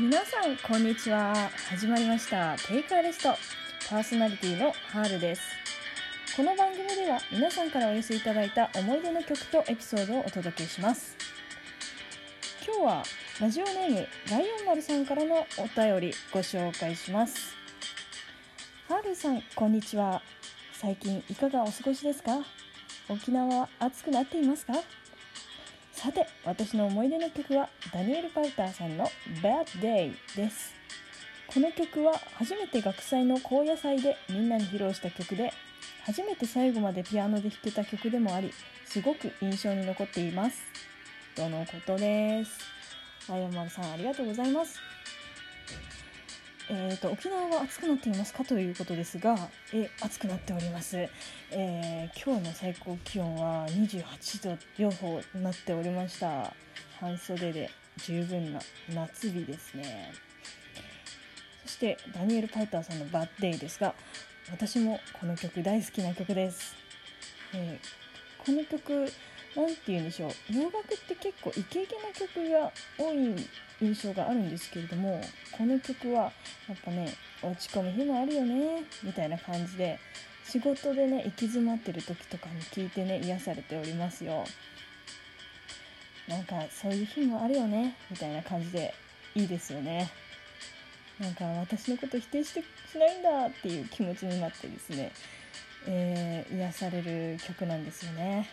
皆さんこんにちは。始まりました。テイクアレスト。パーソナリティのハールです。この番組では皆さんからお寄せいただいた思い出の曲とエピソードをお届けします。今日はラジオネームライオン丸さんからのお便りご紹介します。ハールさんこんにちは。最近いかがお過ごしですか？沖縄は暑くなっていますか？さて私の思い出の曲はダニエル・パウターさんの「Bad Day」です。この曲は初めて学祭の高野祭でみんなに披露した曲で初めて最後までピアノで弾けた曲でもありすごく印象に残っています。とのことです。あやまるさんありがとうございます。えーと、沖縄は暑くなっていますかということですが、え暑くなっております、えー、今日の最高気温は28度予報になっておりました。半袖で十分な夏日ですね。そしてダニエル・パウターさんの「バッデイ」ですが私もこの曲大好きな曲です、えー、この曲何て言うんでしょう。洋楽って結構イケイケな曲が多い印象があるんですけれどもこの曲はやっぱね落ち込む日もあるよねみたいな感じで仕事でね行き詰まってる時とかに聞いてね癒されておりますよ。なんかそういう日もあるよねみたいな感じでいいですよね。なんか私のこと否定してしないんだっていう気持ちになってですね、えー、癒される曲なんですよね。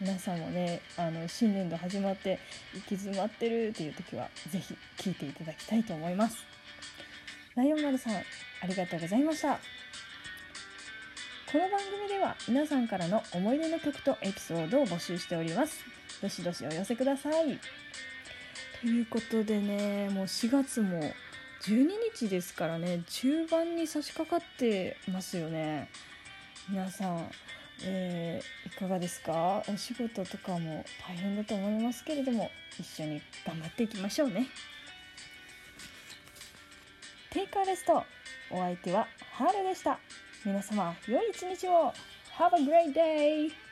皆さんもねあの新年度始まって行き詰まってるっていう時は是非聴いていただきたいと思います。ライオン丸さんありがとうございました。この番組では皆さんからの思い出の曲とエピソードを募集しております。どしどしお寄せください。ということでねもう4月も12日ですからね中盤に差し掛かってますよね。皆さんえー、いかがですか？お仕事とかも大変だと思いますけれども一緒に頑張っていきましょうね。テイカーレストお相手はハーレでした。皆様良い一日を。Have a great day!